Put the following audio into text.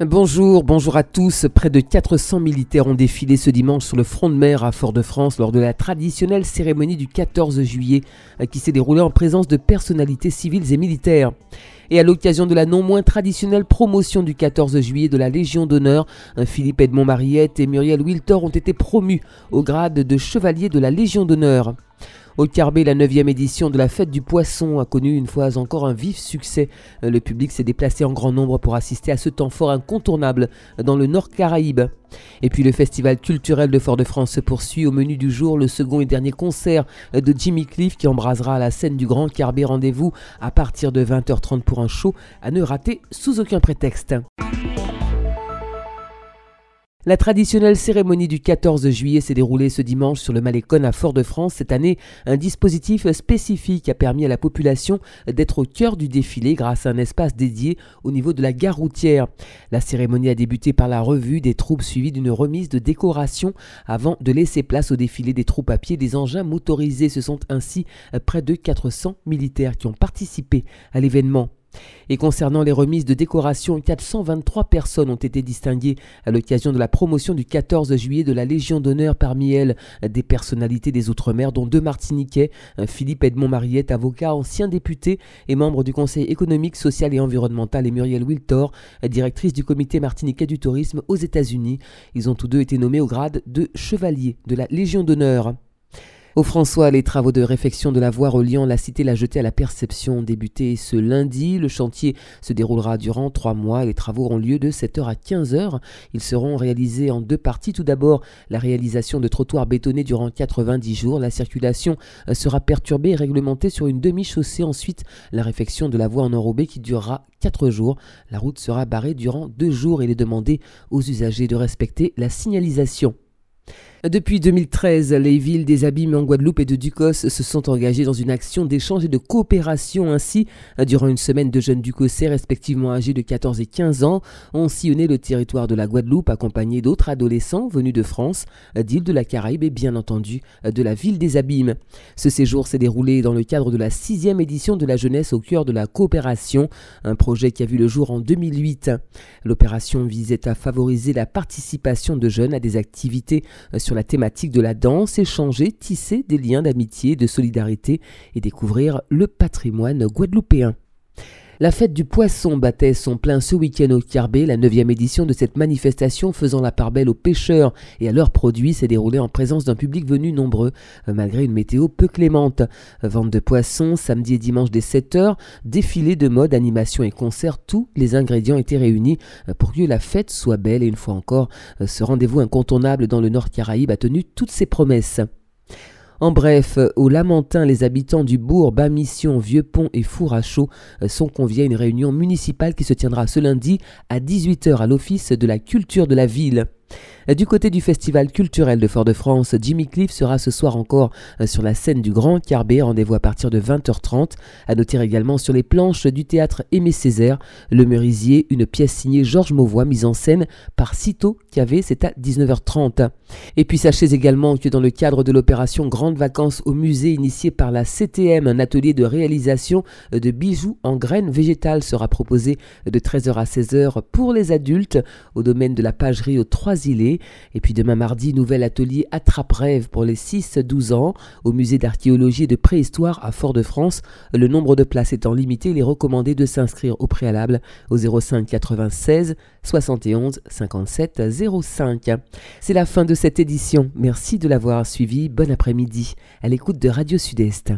Bonjour, bonjour à tous. Près de 400 militaires ont défilé ce dimanche sur le front de mer à Fort-de-France lors de la traditionnelle cérémonie du 14 juillet euh, qui s'est déroulée en présence de personnalités civiles et militaires. Et à l'occasion de la non moins traditionnelle promotion du 14 juillet de la Légion d'honneur, Philippe Edmond Mariette et Muriel Wiltor ont été promus au grade de chevalier de la Légion d'honneur. Au Carbet, la 9e édition de la fête du poisson a connu une fois encore un vif succès. Le public s'est déplacé en grand nombre pour assister à ce temps fort incontournable dans le Nord Caraïbe. Et puis le festival culturel de Fort-de-France se poursuit au menu du jour, le second et dernier concert de Jimmy Cliff qui embrasera la scène du Grand Carbet. Rendez-vous à partir de 20h30 pour un show à ne rater sous aucun prétexte. La traditionnelle cérémonie du 14 juillet s'est déroulée ce dimanche sur le Malécon à Fort-de-France. Cette année, un dispositif spécifique a permis à la population d'être au cœur du défilé grâce à un espace dédié au niveau de la gare routière. La cérémonie a débuté par la revue des troupes suivie d'une remise de décoration avant de laisser place au défilé des troupes à pied des engins motorisés. Ce sont ainsi près de 400 militaires qui ont participé à l'événement. Et concernant les remises de décoration, 423 personnes ont été distinguées à l'occasion de la promotion du 14 juillet de la Légion d'honneur, parmi elles des personnalités des Outre-mer, dont deux Martiniquais, Philippe Edmond Mariette, avocat, ancien député et membre du Conseil économique, social et environnemental, et Muriel Wiltor, directrice du comité martiniquais du tourisme aux États-Unis. Ils ont tous deux été nommés au grade de chevalier de la Légion d'honneur. Au François, les travaux de réfection de la voie reliant la cité La Jetée à la Perception ont débuté ce lundi. Le chantier se déroulera durant trois mois. Les travaux auront lieu de 7h à 15h. Ils seront réalisés en deux parties. Tout d'abord, la réalisation de trottoirs bétonnés durant 90 jours. La circulation euh, sera perturbée et réglementée sur une demi-chaussée. Ensuite, la réfection de la voie en enrobé qui durera 4 jours. La route sera barrée durant deux jours. Il est demandé aux usagers de respecter la signalisation. Depuis 2013, les villes des Abîmes en Guadeloupe et de Ducos se sont engagées dans une action d'échange et de coopération. Ainsi, durant une semaine, de jeunes ducossais, respectivement âgés de 14 et 15 ans, ont sillonné le territoire de la Guadeloupe accompagnés d'autres adolescents venus de France, d'îles de la Caraïbe et bien entendu de la ville des Abîmes. Ce séjour s'est déroulé dans le cadre de la sixième édition de la jeunesse au cœur de la coopération, un projet qui a vu le jour en 2008. L'opération visait à favoriser la participation de jeunes à des activités sur la thématique de la danse, échanger, tisser des liens d'amitié de solidarité et découvrir le patrimoine guadeloupéen. La fête du poisson battait son plein ce week-end au Carbet. La neuvième édition de cette manifestation faisant la part belle aux pêcheurs et à leurs produits s'est déroulée en présence d'un public venu nombreux, euh, malgré une météo peu clémente. Vente de poissons, samedi et dimanche dès 7h, défilé de mode, animation et concerts, tous les ingrédients étaient réunis euh, pour que la fête soit belle et une fois encore, euh, ce rendez-vous incontournable dans le Nord Caraïbe a tenu toutes ses promesses. En bref, au Lamentin, les habitants du bourg, Bas-Mission, Vieux-Pont et Fourachot sont conviés à une réunion municipale qui se tiendra ce lundi à 18h à l'Office de la culture de la ville. Du côté du Festival culturel de Fort-de-France, Jimmy Cliff sera ce soir encore euh, sur la scène du Grand Carbet. Rendez-vous à partir de 20h30. À noter également sur les planches du théâtre Aimé Césaire, Le Merisier, une pièce signée Georges Mauvois, mise en scène par Cito Cavé. C'est à 19h30. Et puis sachez également que dans le cadre de l'opération Grandes Vacances au musée initiée par la CTM, un atelier de réalisation de bijoux en graines végétales sera proposé de 13h à 16h pour les adultes au domaine de la pagerie aux Trois Îlets. Et puis demain mardi, nouvel atelier Attrape-Rêve pour les 6-12 ans au musée d'archéologie et de préhistoire à Fort-de-France. Le nombre de places étant limité, il est recommandé de s'inscrire au préalable au 05 96 71 57 05. C'est la fin de cette édition. Merci de l'avoir suivi. Bon après-midi à l'écoute de Radio Sud-Est.